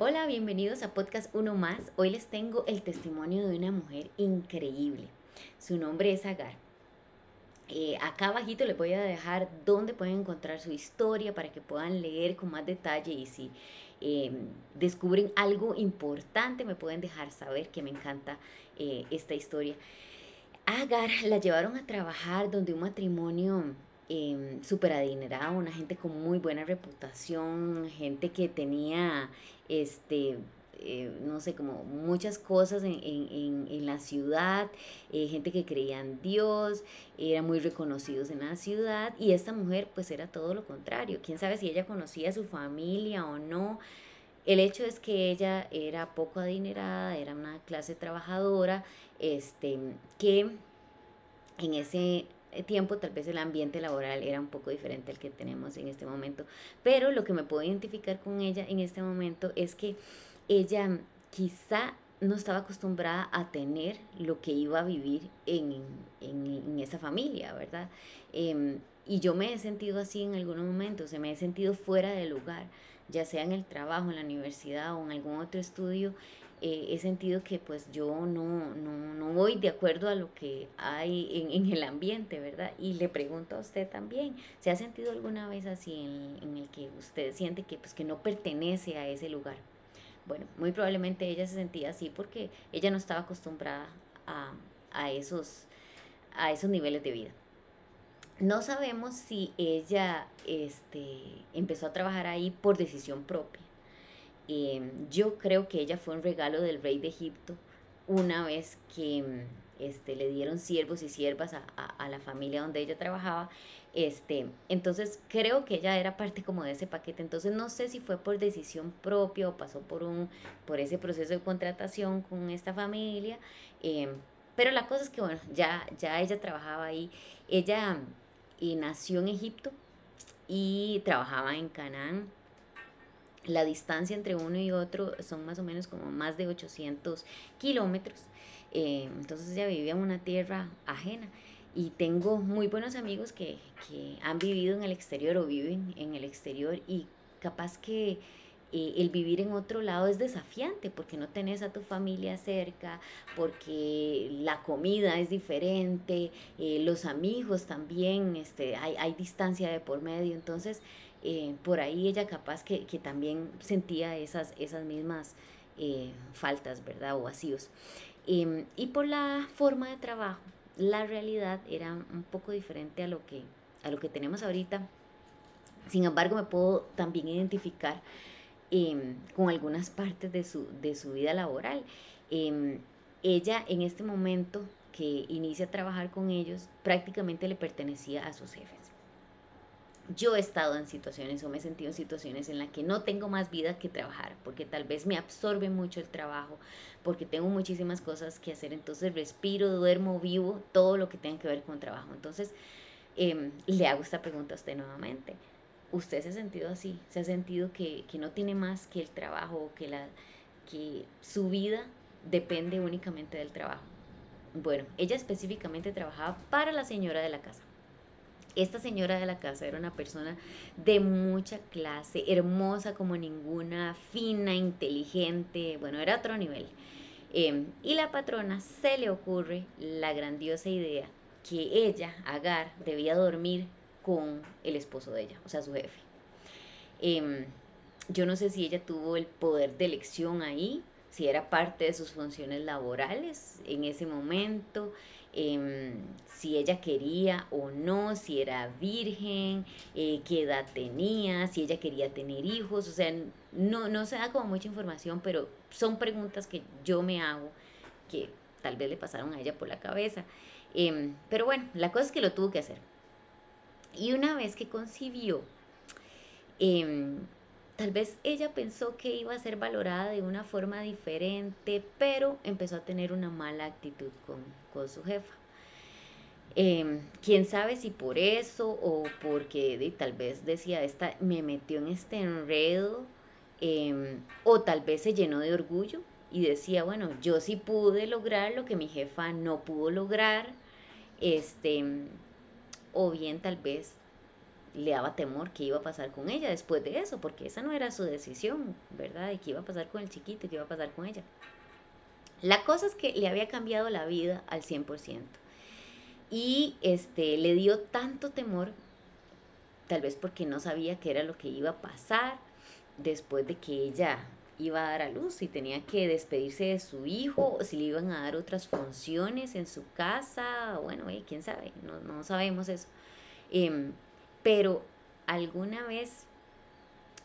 a Podcast Uno Más. Hoy les tengo el testimonio de una mujer increíble. Su nombre es Agar. Eh, acá abajito les voy a dejar dónde pueden encontrar su historia para que puedan leer con más detalle y si em, descubren algo importante me pueden dejar saber que me encanta eh, esta historia. Agar la llevaron a trabajar donde un matrimonio eh, súper adinerado, una gente con muy buena reputación, gente que tenía, este, eh, no sé, como muchas cosas en, en, en, la ciudad, eh, gente que creía en Dios, eran muy reconocidos en la ciudad y esta mujer pues era todo lo contrario. Quién sabe si ella conocía a su familia o no. El hecho es que ella era poco adinerada, era una clase trabajadora, este, que en ese tiempo tal vez el ambiente laboral era un poco diferente al que tenemos en este momento. Pero lo que me puedo identificar con ella en este momento es que ella quizá no estaba acostumbrada a tener lo que iba a vivir en, en, esa familia, ¿verdad? Em, y yo me he sentido así en algunos momentos, se me he sentido fuera de lugar, ya sea en el trabajo, en la universidad o en algún otro estudio, eh, he sentido que pues yo no, no, no, voy de acuerdo a lo que hay en, en, el ambiente, ¿verdad? Y le pregunto a usted también, ¿se ha sentido alguna vez así en, en, el que usted siente que, pues, que no pertenece a ese lugar? Bueno, muy probablemente ella se sentía así porque ella no estaba acostumbrada a, a esos, a esos niveles de vida. No sabemos si ella este, empezó a trabajar ahí por decisión propia Em, yo creo que ella fue un regalo del rey de Egipto una vez que este, le dieron siervos y siervas a, a, la familia donde ella trabajaba. Este, entonces creo que ella era parte como de ese paquete. Entonces no sé si fue por decisión propia o pasó por, un, por ese proceso de contratación con esta familia. Em, pero la cosa es que, bueno, ya, ya ella trabajaba ahí. Ella y nació en Egipto y trabajaba en Canaán la distancia entre uno y otro son más o menos como más de 800 kilómetros. Eh, entonces ella vivía en una tierra ajena. Y tengo muy buenos amigos que, que, han vivido en el exterior o viven en el exterior y capaz que eh, el vivir en otro lado es desafiante porque no tenés a tu familia cerca, porque la comida es diferente, eh, los amigos también, este, hay, hay distancia de por medio. Entonces, eh, por ahí ella capaz que, que, también sentía esas, esas mismas faltas, ¿verdad? O vacíos. Em, y por la forma de trabajo, la realidad era un poco diferente a lo que, a lo que tenemos ahorita. Sin embargo, me puedo también identificar em, con algunas partes de su, de su vida laboral. Em, ella en este momento que inicia a trabajar con ellos, prácticamente le pertenecía a sus jefes yo he estado en situaciones o me he sentido en situaciones en las que no tengo más vida que trabajar, porque tal vez me absorbe mucho el trabajo, porque tengo muchísimas cosas que hacer, entonces respiro, duermo, vivo, todo lo que tenga que ver con trabajo. Entonces, em, le hago esta pregunta a usted nuevamente. ¿Usted se ha sentido así? ¿Se ha sentido que, que no tiene más que el trabajo, que, la, que su vida depende únicamente del trabajo? Bueno, ella específicamente trabajaba para la señora de la casa esta señora de la casa era una persona de mucha clase, hermosa como ninguna, fina, inteligente, bueno, era otro nivel. Em, y la patrona se le ocurre la grandiosa idea que ella, Agar, debía dormir con el esposo de ella, o sea, su jefe. Em, yo no sé si ella tuvo el poder de elección ahí, si era parte de sus funciones laborales en ese momento, Em, si ella quería o no, si era virgen, eh, qué edad tenía, si ella quería tener hijos, o sea, no, no se da como mucha información, pero son preguntas que yo me hago que tal vez le pasaron a ella por la cabeza. Em, pero bueno, la cosa es que lo tuvo que hacer. Y una vez que concibió, em, Tal vez ella pensó que iba a ser valorada de una forma diferente, pero empezó a tener una mala actitud con, su jefa. Em, quién sabe si por eso o porque tal vez decía, esta me metió en este enredo, em, o tal vez se llenó de orgullo y decía, bueno, yo sí pude lograr lo que mi jefa no pudo lograr, este, o bien tal vez le daba temor que iba a pasar con ella después de eso, porque esa no era su decisión, ¿verdad? Y qué iba a pasar con el chiquito qué iba a pasar con ella. La cosa es que le había cambiado la vida al 100%. Y este, le dio tanto temor, tal vez porque no sabía qué era lo que iba a pasar después de que ella iba a dar a luz y tenía que despedirse de su hijo, o si le iban a dar otras funciones en su casa, bueno, quién sabe, no, no sabemos eso. Em, pero alguna vez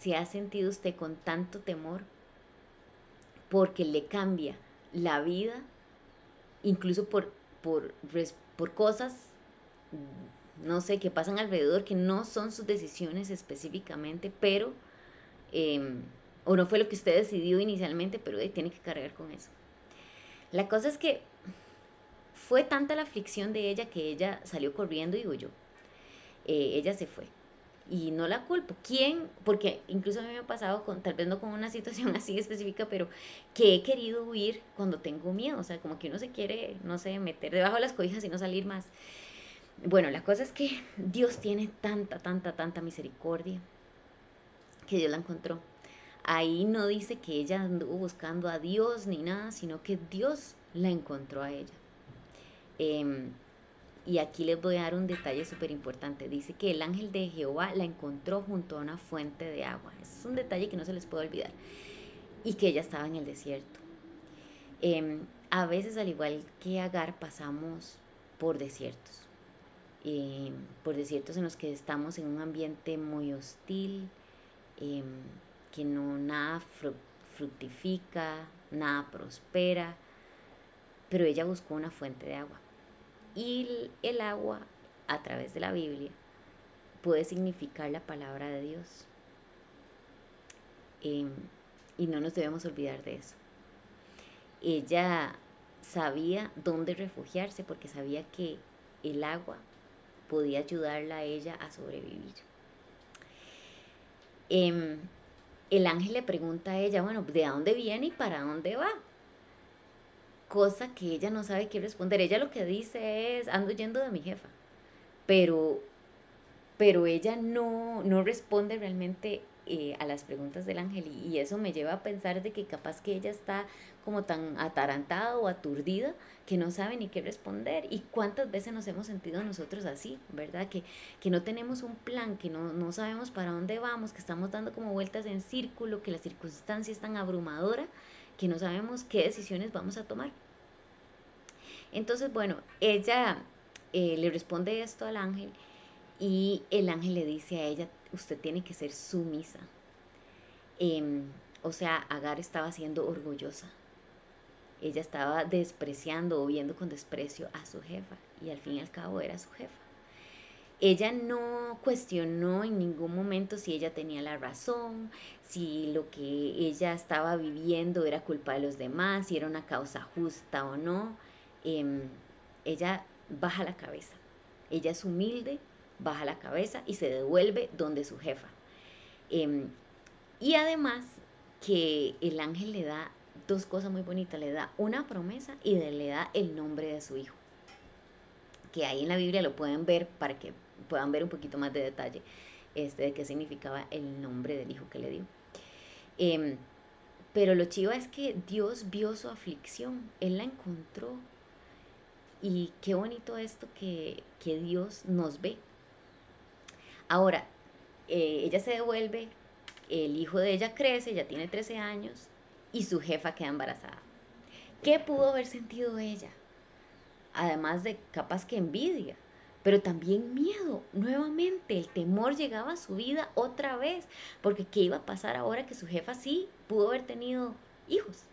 se ha sentido usted con tanto temor porque le cambia la vida, incluso por, por, por cosas, no sé, que pasan alrededor, que no son sus decisiones específicamente, pero, em, o no fue lo que usted decidió inicialmente, pero tiene que cargar con eso. La cosa es que fue tanta la aflicción de ella que ella salió corriendo y huyó. Eh, ella se fue y no la culpo. ¿Quién? Porque incluso a mí me ha pasado, con, tal vez no con una situación así específica, pero que he querido huir cuando tengo miedo. O sea, como que uno se quiere, no sé, meter debajo de las cobijas y no salir más. Bueno, la cosa es que Dios tiene tanta, tanta, tanta misericordia que Dios la encontró. Ahí no dice que ella anduvo buscando a Dios ni nada, sino que Dios la encontró a ella. Eh, y aquí les voy a dar un detalle súper importante. Dice que el ángel de Jehová la encontró junto a una fuente de agua. Es un detalle que no se les puede olvidar. Y que ella estaba en el desierto. Em, a veces, al igual que Agar, pasamos por desiertos. Em, por desiertos en los que estamos en un ambiente muy hostil, em, que no nada fructifica, nada prospera. Pero ella buscó una fuente de agua. Y el agua, a través de la Biblia, puede significar la palabra de Dios. Em, y no nos debemos olvidar de eso. Ella sabía dónde refugiarse porque sabía que el agua podía ayudarla a ella a sobrevivir. Em, el ángel le pregunta a ella, bueno, ¿de dónde viene y para dónde va? cosa que ella no sabe qué responder. Ella lo que dice es, ando yendo de mi jefa, pero, pero ella no, no responde realmente eh, a las preguntas del ángel y, eso me lleva a pensar de que capaz que ella está como tan atarantada o aturdida que no sabe ni qué responder y cuántas veces nos hemos sentido nosotros así, ¿verdad? Que, que no tenemos un plan, que no, no sabemos para dónde vamos, que estamos dando como vueltas en círculo, que la circunstancia es tan abrumadora que no sabemos qué decisiones vamos a tomar. Entonces, bueno, ella eh, le responde esto al ángel y el ángel le dice a ella, usted tiene que ser sumisa. Em, o sea, Agar estaba siendo orgullosa. Ella estaba despreciando o viendo con desprecio a su jefa y al fin y al cabo era su jefa. Ella no cuestionó en ningún momento si ella tenía la razón, si lo que ella estaba viviendo era culpa de los demás, si era una causa justa o no. Em, ella baja la cabeza. Ella es humilde, baja la cabeza y se devuelve donde su jefa. Em, y además que el ángel le da dos cosas muy bonitas, le da una promesa y le da el nombre de su hijo. Que ahí en la Biblia lo pueden ver para que puedan ver un poquito más de detalle este, de qué significaba el nombre del hijo que le dio. Em, pero lo chivo es que Dios vio su aflicción, Él la encontró, y qué bonito esto que, Dios nos ve. Ahora, eh, ella se devuelve, el hijo de ella crece, ya tiene 13 años y su jefa queda embarazada. ¿Qué pudo haber sentido ella? Además de capaz que envidia, pero también miedo. Nuevamente, el temor llegaba a su vida otra vez, porque ¿qué iba a pasar ahora que su jefa sí pudo haber tenido hijos?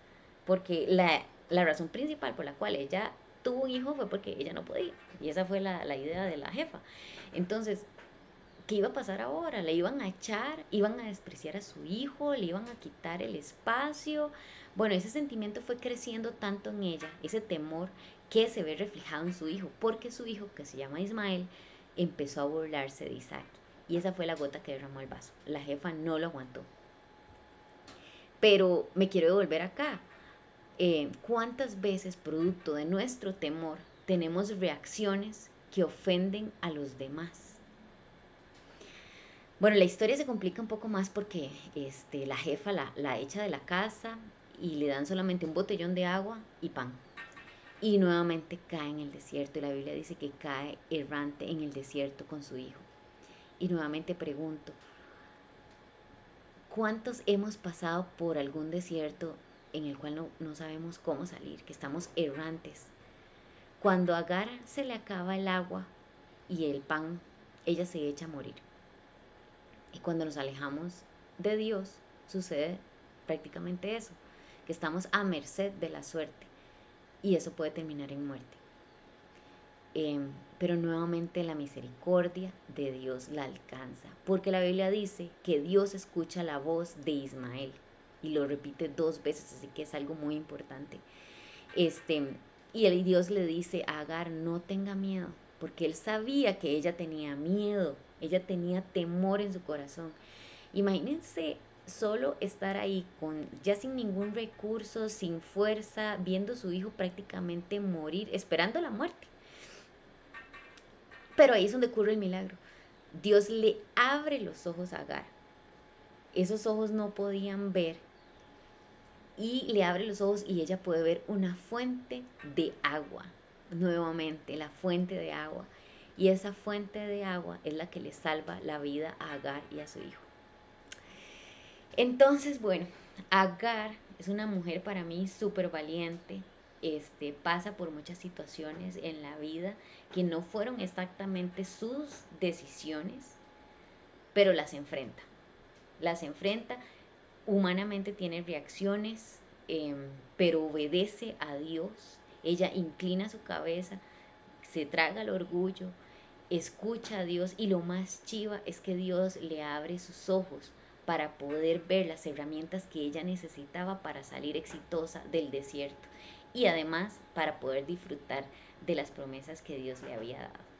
Porque la, la razón principal por la cual ella tuvo un hijo fue porque ella no podía. Y esa fue la, idea de la jefa. Entonces, ¿qué iba a pasar ahora? ¿Le iban a echar? ¿Iban a despreciar a su hijo? ¿Le iban a quitar el espacio? Bueno, ese sentimiento fue creciendo tanto en ella, ese temor que se ve reflejado en su hijo, porque su hijo, que se llama Ismael, empezó a burlarse de Isaac. Y esa fue la gota que derramó el vaso. La jefa no lo aguantó. Pero me quiero devolver acá. Eh, cuántas veces producto de nuestro temor tenemos reacciones que ofenden a los demás. Bueno, la historia se complica un poco más porque este, la jefa la, la echa de la casa y le dan solamente un botellón de agua y pan. Y nuevamente cae en el desierto. Y la Biblia dice que cae errante en el desierto con su hijo. Y nuevamente pregunto, ¿cuántos hemos pasado por algún desierto en el cual no, no sabemos cómo salir, que estamos errantes? Cuando a Agar se le acaba el agua y el pan, ella se echa a morir. Y cuando nos alejamos de Dios, sucede prácticamente eso, que estamos a merced de la suerte y eso puede terminar en muerte. Em, pero nuevamente la misericordia de Dios la alcanza, porque la Biblia dice que Dios escucha la voz de Ismael y lo repite dos veces, así que es algo muy importante. Este, y el Dios le dice a Agar, no tenga miedo, porque él sabía que ella tenía miedo, ella tenía temor en su corazón. Imagínense solo estar ahí con ya sin ningún recurso, sin fuerza, viendo a su hijo prácticamente morir, esperando la muerte. Pero ahí es donde ocurre el milagro. Dios le abre los ojos a Agar. Esos ojos no podían ver. Y le abre los ojos y ella puede ver una fuente de agua. Nuevamente, la fuente de agua. Y esa fuente de agua es la que le salva la vida a Agar y a su hijo. Entonces, bueno, Agar es una mujer para mí súper valiente. Este, pasa por muchas situaciones en la vida que no fueron exactamente sus decisiones, pero las enfrenta. Las enfrenta, humanamente tiene reacciones, em, pero obedece a Dios. Ella inclina su cabeza, se traga el orgullo, escucha a Dios y lo más chiva es que Dios le abre sus ojos para poder ver las herramientas que ella necesitaba para salir exitosa del desierto y además para poder disfrutar de las promesas que Dios le había dado.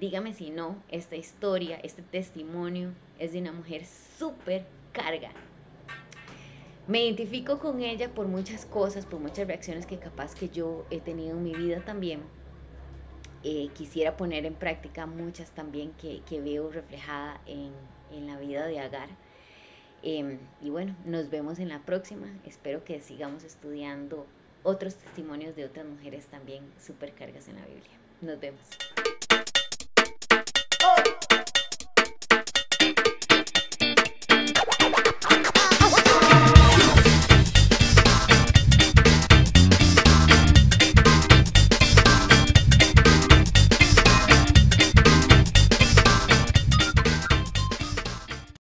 Dígame si no, esta historia, este testimonio es de una mujer súper carga. Me identifico con ella por muchas cosas, por muchas reacciones que capaz que yo he tenido en mi vida también. Eh, quisiera poner en práctica muchas también que, que veo reflejada en, en la vida de Agar. Em, y bueno, nos vemos en la próxima. Espero que sigamos estudiando otros testimonios de otras mujeres también supercargas en la Biblia. Nos vemos.